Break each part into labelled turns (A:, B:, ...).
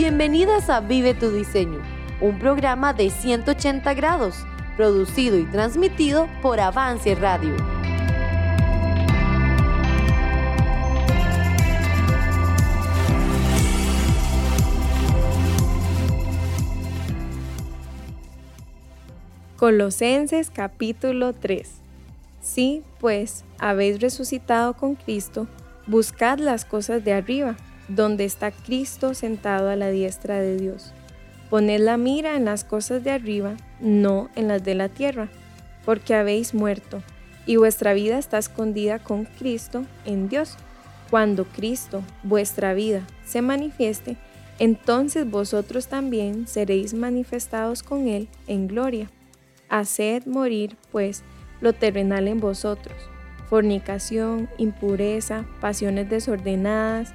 A: Bienvenidas a Vive tu Diseño, un programa de 180 grados, producido y transmitido por Avance Radio.
B: Colosenses capítulo 3 Sí, pues, habéis resucitado con Cristo, buscad las cosas de arriba donde está Cristo sentado a la diestra de Dios. Poned la mira en las cosas de arriba, no en las de la tierra, porque habéis muerto, y vuestra vida está escondida con Cristo en Dios. Cuando Cristo, vuestra vida, se manifieste, entonces vosotros también seréis manifestados con Él en gloria. Haced morir, pues, lo terrenal en vosotros, fornicación, impureza, pasiones desordenadas,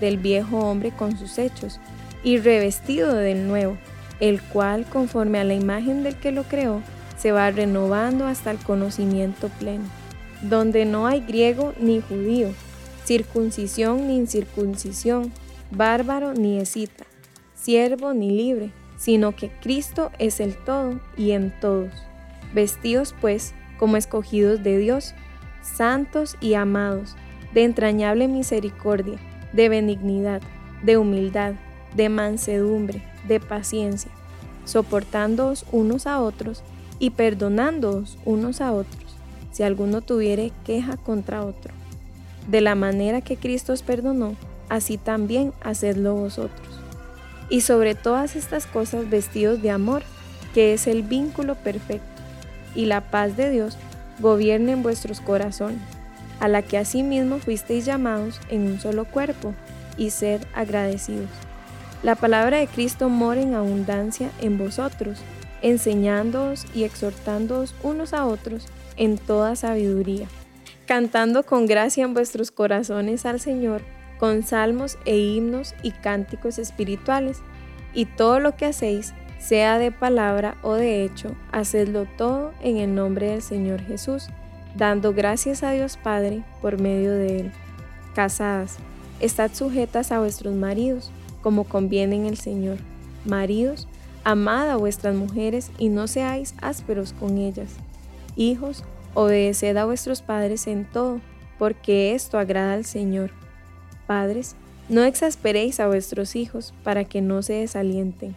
B: del viejo hombre con sus hechos, y revestido del nuevo, el cual, conforme a la imagen del que lo creó, se va renovando hasta el conocimiento pleno, donde no hay griego ni judío, circuncisión ni incircuncisión, bárbaro ni escita, siervo ni libre, sino que Cristo es el todo y en todos. Vestidos pues como escogidos de Dios, santos y amados, de entrañable misericordia, de benignidad, de humildad, de mansedumbre, de paciencia, soportándoos unos a otros y perdonándoos unos a otros, si alguno tuviere queja contra otro. De la manera que Cristo os perdonó, así también hacedlo vosotros. Y sobre todas estas cosas vestidos de amor, que es el vínculo perfecto, y la paz de Dios gobierne en vuestros corazones a la que asimismo fuisteis llamados en un solo cuerpo, y ser agradecidos. La palabra de Cristo mora en abundancia en vosotros, enseñándoos y exhortándoos unos a otros en toda sabiduría, cantando con gracia en vuestros corazones al Señor, con salmos e himnos y cánticos espirituales, y todo lo que hacéis, sea de palabra o de hecho, hacedlo todo en el nombre del Señor Jesús dando gracias a Dios Padre por medio de Él. Casadas, estad sujetas a vuestros maridos, como conviene en el Señor. Maridos, amad a vuestras mujeres y no seáis ásperos con ellas. Hijos, obedeced a vuestros padres en todo, porque esto agrada al Señor. Padres, no exasperéis a vuestros hijos para que no se desalienten.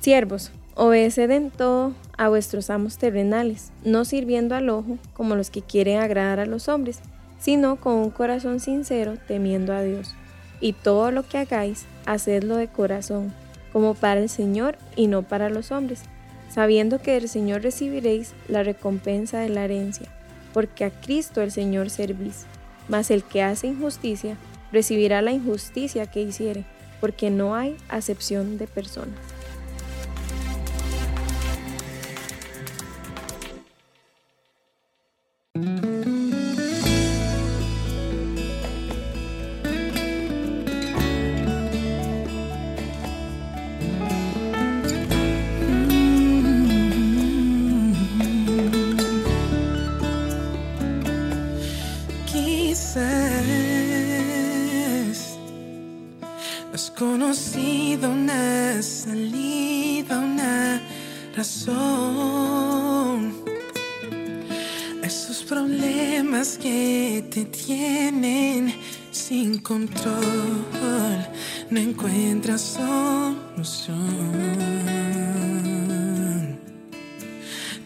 B: Siervos, Obedeced en todo a vuestros amos terrenales, no sirviendo al ojo como los que quieren agradar a los hombres, sino con un corazón sincero temiendo a Dios. Y todo lo que hagáis, hacedlo de corazón, como para el Señor y no para los hombres, sabiendo que del Señor recibiréis la recompensa de la herencia, porque a Cristo el Señor servís. Mas el que hace injusticia recibirá la injusticia que hiciere, porque no hay acepción de personas.
C: Esos problemas que te tienen sin control, no encuentras solución.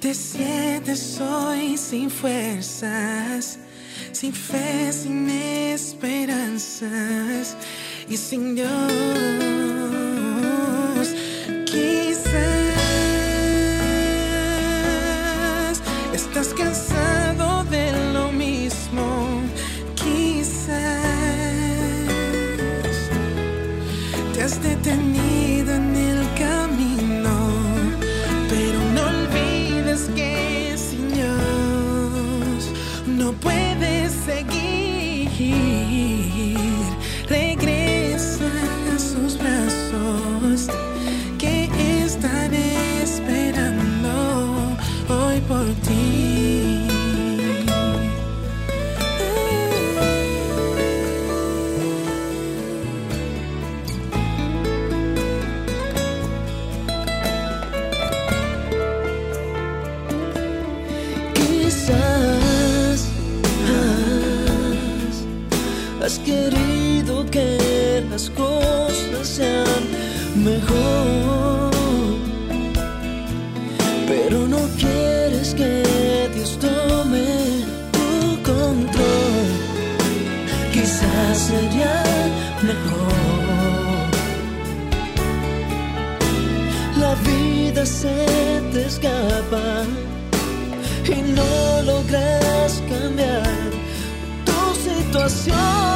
C: Te sientes hoy sin fuerzas, sin fe, sin esperanzas y sin Dios. Te has
D: se te escapa y no logras cambiar tu situación.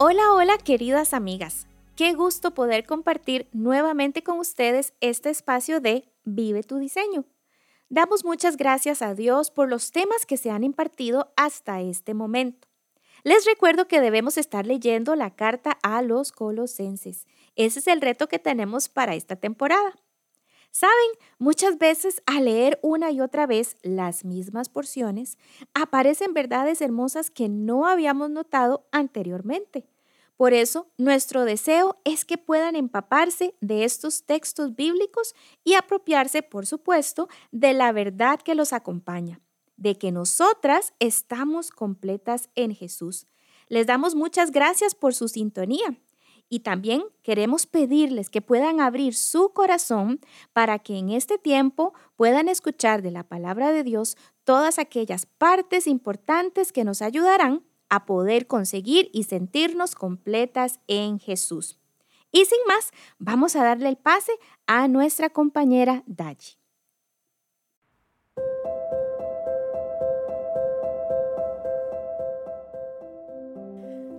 E: Hola, hola queridas amigas. Qué gusto poder compartir nuevamente con ustedes este espacio de Vive tu diseño. Damos muchas gracias a Dios por los temas que se han impartido hasta este momento. Les recuerdo que debemos estar leyendo la carta a los colosenses. Ese es el reto que tenemos para esta temporada. Saben, muchas veces al leer una y otra vez las mismas porciones, aparecen verdades hermosas que no habíamos notado anteriormente. Por eso, nuestro deseo es que puedan empaparse de estos textos bíblicos y apropiarse, por supuesto, de la verdad que los acompaña, de que nosotras estamos completas en Jesús. Les damos muchas gracias por su sintonía. Y también queremos pedirles que puedan abrir su corazón para que en este tiempo puedan escuchar de la palabra de Dios todas aquellas partes importantes que nos ayudarán a poder conseguir y sentirnos completas en Jesús. Y sin más, vamos a darle el pase a nuestra compañera Daji.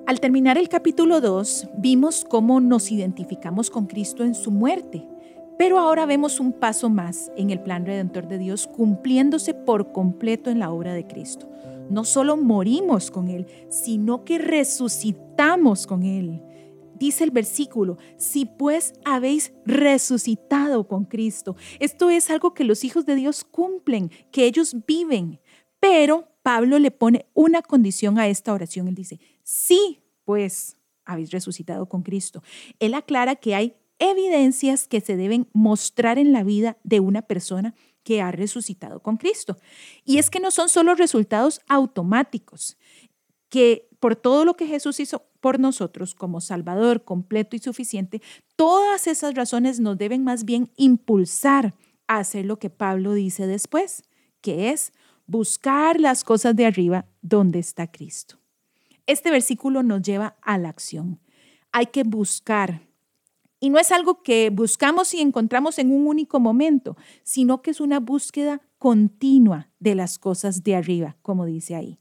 F: Al terminar el capítulo 2, vimos cómo nos identificamos con Cristo en su muerte, pero ahora vemos un paso más en el plan redentor de Dios cumpliéndose por completo en la obra de Cristo. No solo morimos con Él, sino que resucitamos con Él. Dice el versículo, si pues habéis resucitado con Cristo. Esto es algo que los hijos de Dios cumplen, que ellos viven. Pero Pablo le pone una condición a esta oración. Él dice, sí, pues habéis resucitado con Cristo. Él aclara que hay evidencias que se deben mostrar en la vida de una persona que ha resucitado con Cristo. Y es que no son solo resultados automáticos, que por todo lo que Jesús hizo por nosotros como Salvador completo y suficiente, todas esas razones nos deben más bien impulsar a hacer lo que Pablo dice después, que es buscar las cosas de arriba donde está Cristo. Este versículo nos lleva a la acción. Hay que buscar. Y no es algo que buscamos y encontramos en un único momento, sino que es una búsqueda continua de las cosas de arriba, como dice ahí,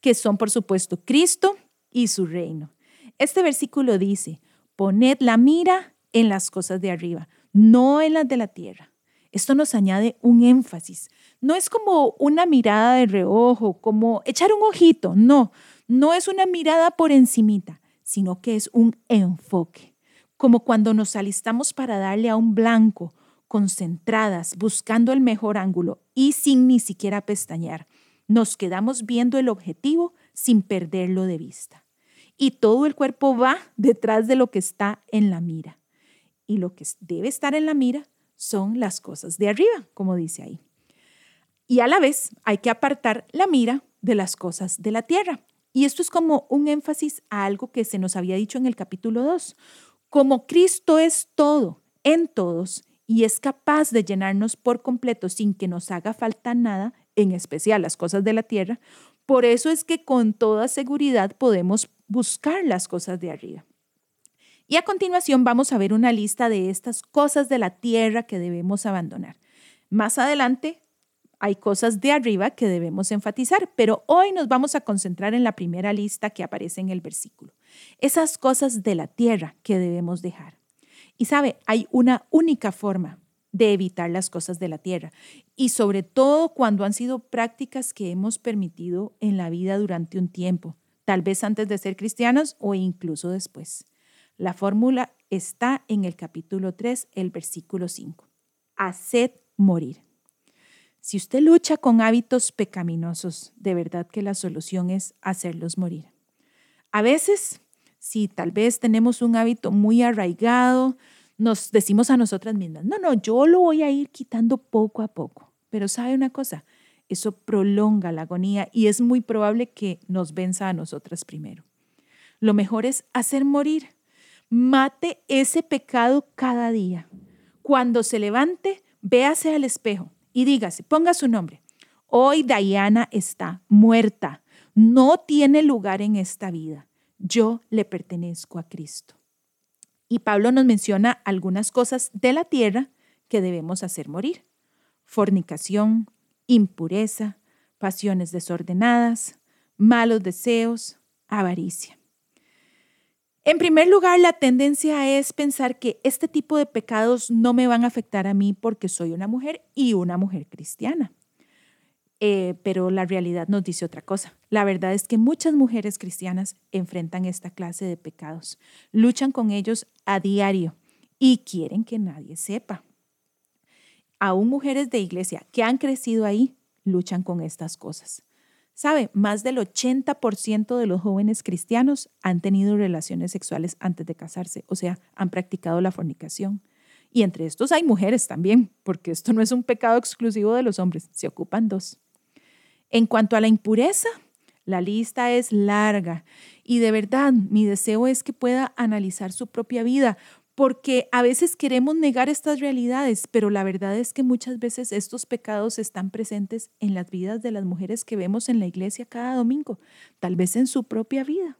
F: que son por supuesto Cristo y su reino. Este versículo dice, poned la mira en las cosas de arriba, no en las de la tierra. Esto nos añade un énfasis. No es como una mirada de reojo, como echar un ojito, no, no es una mirada por encimita, sino que es un enfoque, como cuando nos alistamos para darle a un blanco, concentradas, buscando el mejor ángulo y sin ni siquiera pestañear. Nos quedamos viendo el objetivo sin perderlo de vista. Y todo el cuerpo va detrás de lo que está en la mira. Y lo que debe estar en la mira son las cosas de arriba, como dice ahí. Y a la vez hay que apartar la mira de las cosas de la tierra. Y esto es como un énfasis a algo que se nos había dicho en el capítulo 2. Como Cristo es todo, en todos, y es capaz de llenarnos por completo sin que nos haga falta nada, en especial las cosas de la tierra, por eso es que con toda seguridad podemos buscar las cosas de arriba. Y a continuación vamos a ver una lista de estas cosas de la tierra que debemos abandonar. Más adelante hay cosas de arriba que debemos enfatizar, pero hoy nos vamos a concentrar en la primera lista que aparece en el versículo. Esas cosas de la tierra que debemos dejar. Y sabe, hay una única forma de evitar las cosas de la tierra y sobre todo cuando han sido prácticas que hemos permitido en la vida durante un tiempo, tal vez antes de ser cristianos o incluso después. La fórmula está en el capítulo 3, el versículo 5. Haced morir. Si usted lucha con hábitos pecaminosos, de verdad que la solución es hacerlos morir. A veces, si tal vez tenemos un hábito muy arraigado, nos decimos a nosotras mismas, no, no, yo lo voy a ir quitando poco a poco. Pero sabe una cosa, eso prolonga la agonía y es muy probable que nos venza a nosotras primero. Lo mejor es hacer morir. Mate ese pecado cada día. Cuando se levante, véase al espejo y dígase, ponga su nombre. Hoy Diana está muerta. No tiene lugar en esta vida. Yo le pertenezco a Cristo. Y Pablo nos menciona algunas cosas de la tierra que debemos hacer morir. Fornicación, impureza, pasiones desordenadas, malos deseos, avaricia. En primer lugar, la tendencia es pensar que este tipo de pecados no me van a afectar a mí porque soy una mujer y una mujer cristiana. Eh, pero la realidad nos dice otra cosa. La verdad es que muchas mujeres cristianas enfrentan esta clase de pecados, luchan con ellos a diario y quieren que nadie sepa. Aún mujeres de iglesia que han crecido ahí luchan con estas cosas. ¿Sabe? Más del 80% de los jóvenes cristianos han tenido relaciones sexuales antes de casarse, o sea, han practicado la fornicación. Y entre estos hay mujeres también, porque esto no es un pecado exclusivo de los hombres, se ocupan dos. En cuanto a la impureza, la lista es larga y de verdad mi deseo es que pueda analizar su propia vida, porque a veces queremos negar estas realidades, pero la verdad es que muchas veces estos pecados están presentes en las vidas de las mujeres que vemos en la iglesia cada domingo, tal vez en su propia vida.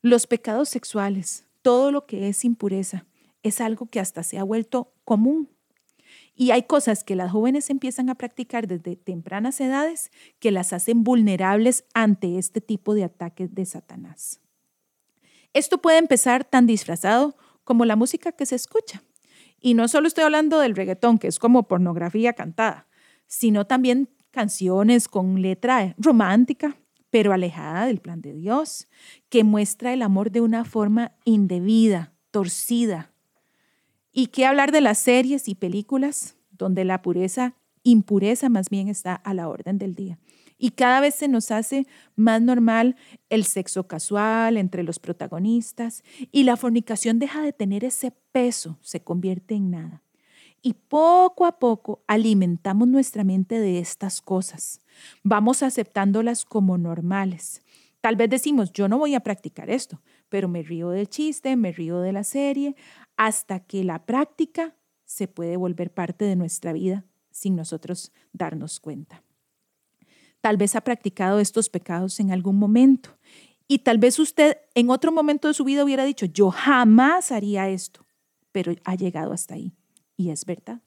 F: Los pecados sexuales, todo lo que es impureza, es algo que hasta se ha vuelto común. Y hay cosas que las jóvenes empiezan a practicar desde tempranas edades que las hacen vulnerables ante este tipo de ataques de Satanás. Esto puede empezar tan disfrazado como la música que se escucha. Y no solo estoy hablando del reggaetón, que es como pornografía cantada, sino también canciones con letra romántica, pero alejada del plan de Dios, que muestra el amor de una forma indebida, torcida. ¿Y qué hablar de las series y películas donde la pureza, impureza más bien está a la orden del día? Y cada vez se nos hace más normal el sexo casual entre los protagonistas y la fornicación deja de tener ese peso, se convierte en nada. Y poco a poco alimentamos nuestra mente de estas cosas. Vamos aceptándolas como normales. Tal vez decimos, yo no voy a practicar esto, pero me río del chiste, me río de la serie, hasta que la práctica se puede volver parte de nuestra vida sin nosotros darnos cuenta. Tal vez ha practicado estos pecados en algún momento. Y tal vez usted en otro momento de su vida hubiera dicho, yo jamás haría esto, pero ha llegado hasta ahí. Y es verdad.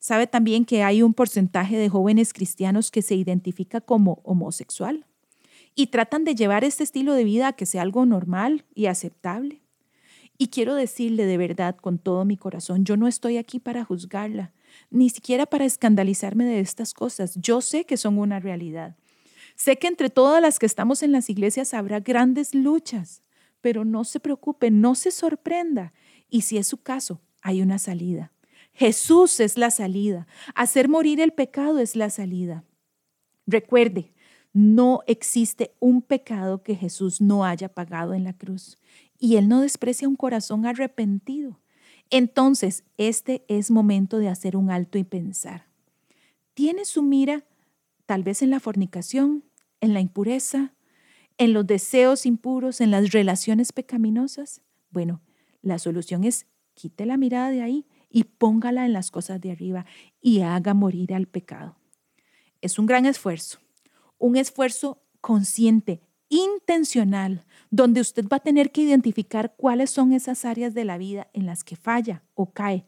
F: Sabe también que hay un porcentaje de jóvenes cristianos que se identifica como homosexual y tratan de llevar este estilo de vida a que sea algo normal y aceptable. Y quiero decirle de verdad con todo mi corazón, yo no estoy aquí para juzgarla ni siquiera para escandalizarme de estas cosas. Yo sé que son una realidad. Sé que entre todas las que estamos en las iglesias habrá grandes luchas, pero no se preocupe, no se sorprenda. Y si es su caso, hay una salida. Jesús es la salida. Hacer morir el pecado es la salida. Recuerde, No existe un pecado que Jesús no haya pagado en la cruz y Él no desprecia un corazón arrepentido. Entonces, este es momento de hacer un alto y pensar. ¿Tiene su mira tal vez en la fornicación, en la impureza, en los deseos impuros, en las relaciones pecaminosas? Bueno, la solución es quite la mirada de ahí y póngala en las cosas de arriba y haga morir al pecado. Es un gran esfuerzo, un esfuerzo consciente, intencional, donde usted va a tener que identificar cuáles son esas áreas de la vida en las que falla o cae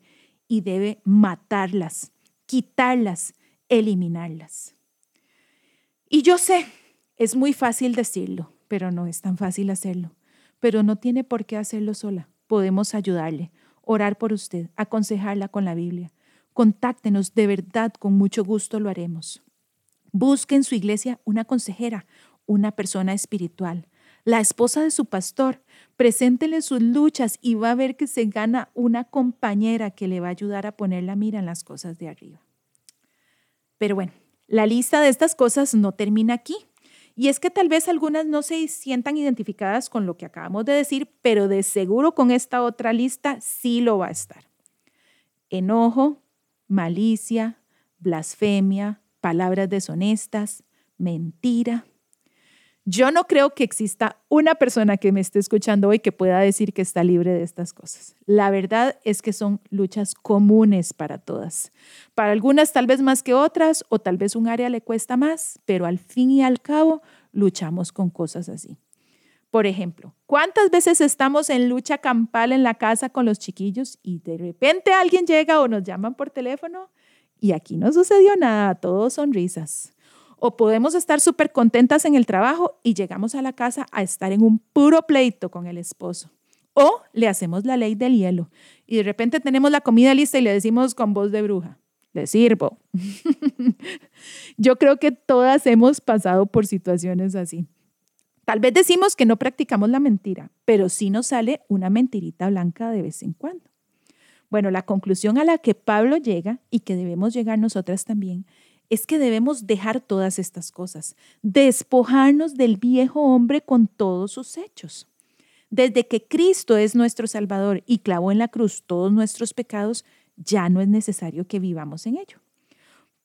F: y debe matarlas, quitarlas, eliminarlas. Y yo sé, es muy fácil decirlo, pero no es tan fácil hacerlo. Pero no tiene por qué hacerlo sola. Podemos ayudarle, orar por usted, aconsejarla con la Biblia. Contáctenos, de verdad, con mucho gusto lo haremos. Busque en su iglesia una consejera, una persona espiritual, la esposa de su pastor. Preséntele sus luchas y va a ver que se gana una compañera que le va a ayudar a poner la mira en las cosas de arriba. Pero bueno, la lista de estas cosas no termina aquí. Y es que tal vez algunas no se sientan identificadas con lo que acabamos de decir, pero de seguro con esta otra lista sí lo va a estar. Enojo, malicia, blasfemia, palabras deshonestas, mentira. Yo no creo que exista una persona que me esté escuchando hoy que pueda decir que está libre de estas cosas. La verdad es que son luchas comunes para todas. Para algunas tal vez más que otras o tal vez un área le cuesta más, pero al fin y al cabo luchamos con cosas así. Por ejemplo, ¿cuántas veces estamos en lucha campal en la casa con los chiquillos y de repente alguien llega o nos llaman por teléfono y aquí no sucedió nada, todos sonrisas? O podemos estar súper contentas en el trabajo y llegamos a la casa a estar en un puro pleito con el esposo. O le hacemos la ley del hielo y de repente tenemos la comida lista y le decimos con voz de bruja, le sirvo. Yo creo que todas hemos pasado por situaciones así. Tal vez decimos que no practicamos la mentira, pero sí nos sale una mentirita blanca de vez en cuando. Bueno, la conclusión a la que Pablo llega y que debemos llegar nosotras también es que debemos dejar todas estas cosas, despojarnos del viejo hombre con todos sus hechos. Desde que Cristo es nuestro Salvador y clavó en la cruz todos nuestros pecados, ya no es necesario que vivamos en ello.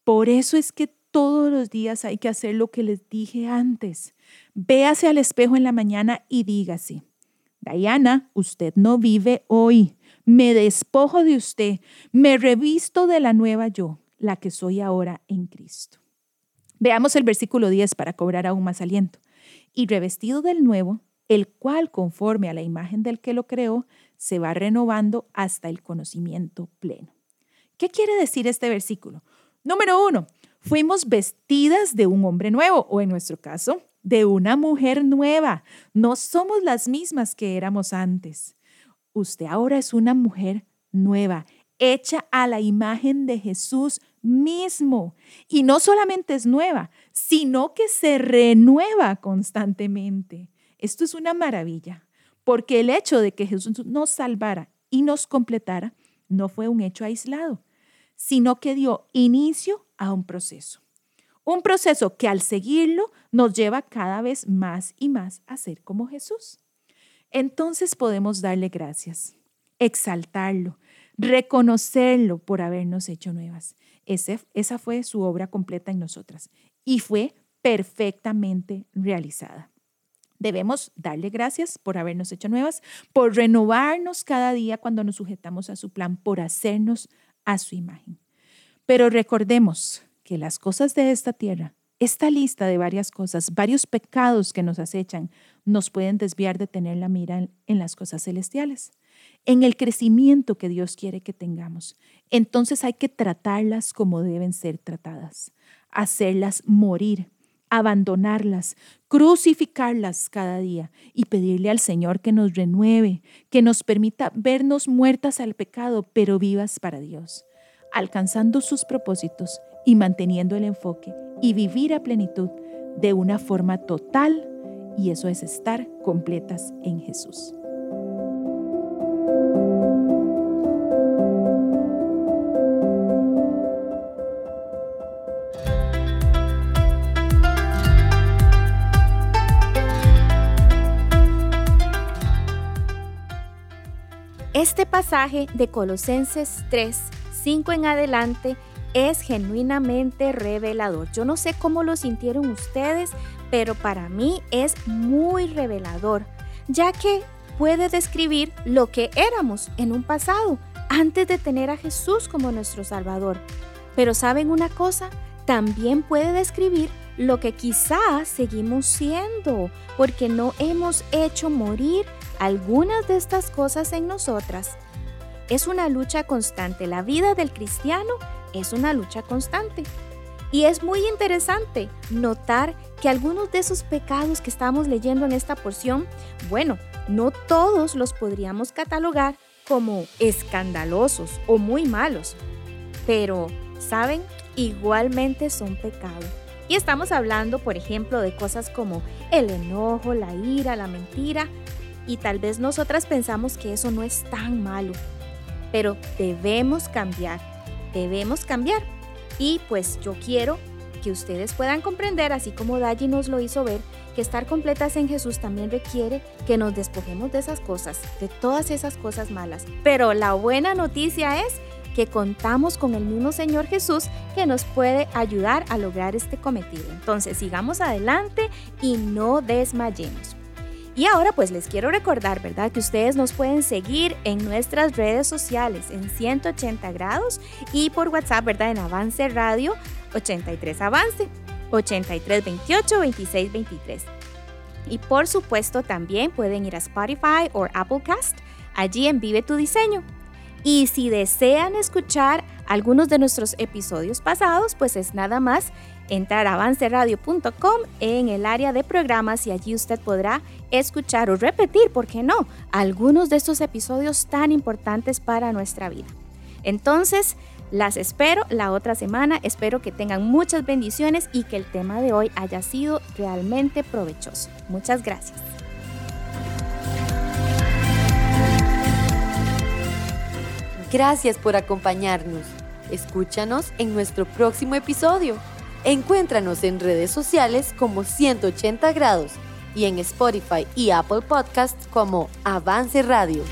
F: Por eso es que todos los días hay que hacer lo que les dije antes. Véase al espejo en la mañana y dígase, Diana, usted no vive hoy. Me despojo de usted, me revisto de la nueva yo la que soy ahora en Cristo. Veamos el versículo 10 para cobrar aún más aliento. Y revestido del nuevo, el cual conforme a la imagen del que lo creó, se va renovando hasta el conocimiento pleno. ¿Qué quiere decir este versículo? Número uno, fuimos vestidas de un hombre nuevo, o en nuestro caso, de una mujer nueva. No somos las mismas que éramos antes. Usted ahora es una mujer nueva, hecha a la imagen de Jesús mismo. Y no solamente es nueva, sino que se renueva constantemente. Esto es una maravilla, porque el hecho de que Jesús nos salvara y nos completara no fue un hecho aislado, sino que dio inicio a un proceso. Un proceso que al seguirlo nos lleva cada vez más y más a ser como Jesús. Entonces podemos darle gracias, exaltarlo, reconocerlo por habernos hecho nuevas. esa fue su obra completa en nosotras y fue perfectamente realizada. Debemos darle gracias por habernos hecho nuevas, por renovarnos cada día cuando nos sujetamos a su plan, por hacernos a su imagen. Pero recordemos que las cosas de esta tierra, esta lista de varias cosas, varios pecados que nos acechan, nos pueden desviar de tener la mira en las cosas celestiales en el crecimiento que Dios quiere que tengamos. Entonces hay que tratarlas como deben ser tratadas, hacerlas morir, abandonarlas, crucificarlas cada día y pedirle al Señor que nos renueve, que nos permita vernos muertas al pecado, pero vivas para Dios, alcanzando sus propósitos y manteniendo el enfoque y vivir a plenitud de una forma total, y eso es estar completas en Jesús.
E: Este pasaje de Colosenses 3, 5 en adelante es genuinamente revelador. Yo no sé cómo lo sintieron ustedes, pero para mí es muy revelador, ya que puede describir lo que éramos en un pasado, antes de tener a Jesús como nuestro Salvador. Pero ¿saben una cosa? También puede describir lo que quizás seguimos siendo, porque no hemos hecho morir algunas de estas cosas en nosotras. Es una lucha constante. La vida del cristiano es una lucha constante. Y es muy interesante notar que algunos de esos pecados que estamos leyendo en esta porción, bueno, no todos los podríamos catalogar como escandalosos o muy malos, pero, ¿saben? Igualmente son pecados. Y estamos hablando, por ejemplo, de cosas como el enojo, la ira, la mentira, y tal vez nosotras pensamos que eso no es tan malo, pero debemos cambiar, debemos cambiar. Y pues yo quiero que ustedes puedan comprender, así como Daji nos lo hizo ver, que estar completas en Jesús también requiere que nos despojemos de esas cosas, de todas esas cosas malas. Pero la buena noticia es que contamos con el mismo Señor Jesús que nos puede ayudar a lograr este cometido. Entonces sigamos adelante y no desmayemos. Y ahora pues les quiero recordar, ¿verdad? Que ustedes nos pueden seguir en nuestras redes sociales en 180 grados y por WhatsApp, ¿verdad? En Avance Radio 83 Avance 83 28 26 23. Y por supuesto también pueden ir a Spotify o Applecast, allí en Vive tu Diseño. Y si desean escuchar algunos de nuestros episodios pasados, pues es nada más entrar a avanceradio.com en el área de programas y allí usted podrá escuchar o repetir, ¿por qué no?, algunos de estos episodios tan importantes para nuestra vida. Entonces, las espero la otra semana, espero que tengan muchas bendiciones y que el tema de hoy haya sido realmente provechoso. Muchas gracias.
A: Gracias por acompañarnos. Escúchanos en nuestro próximo episodio. Encuéntranos en redes sociales como 180 grados y en Spotify y Apple Podcasts como Avance Radio.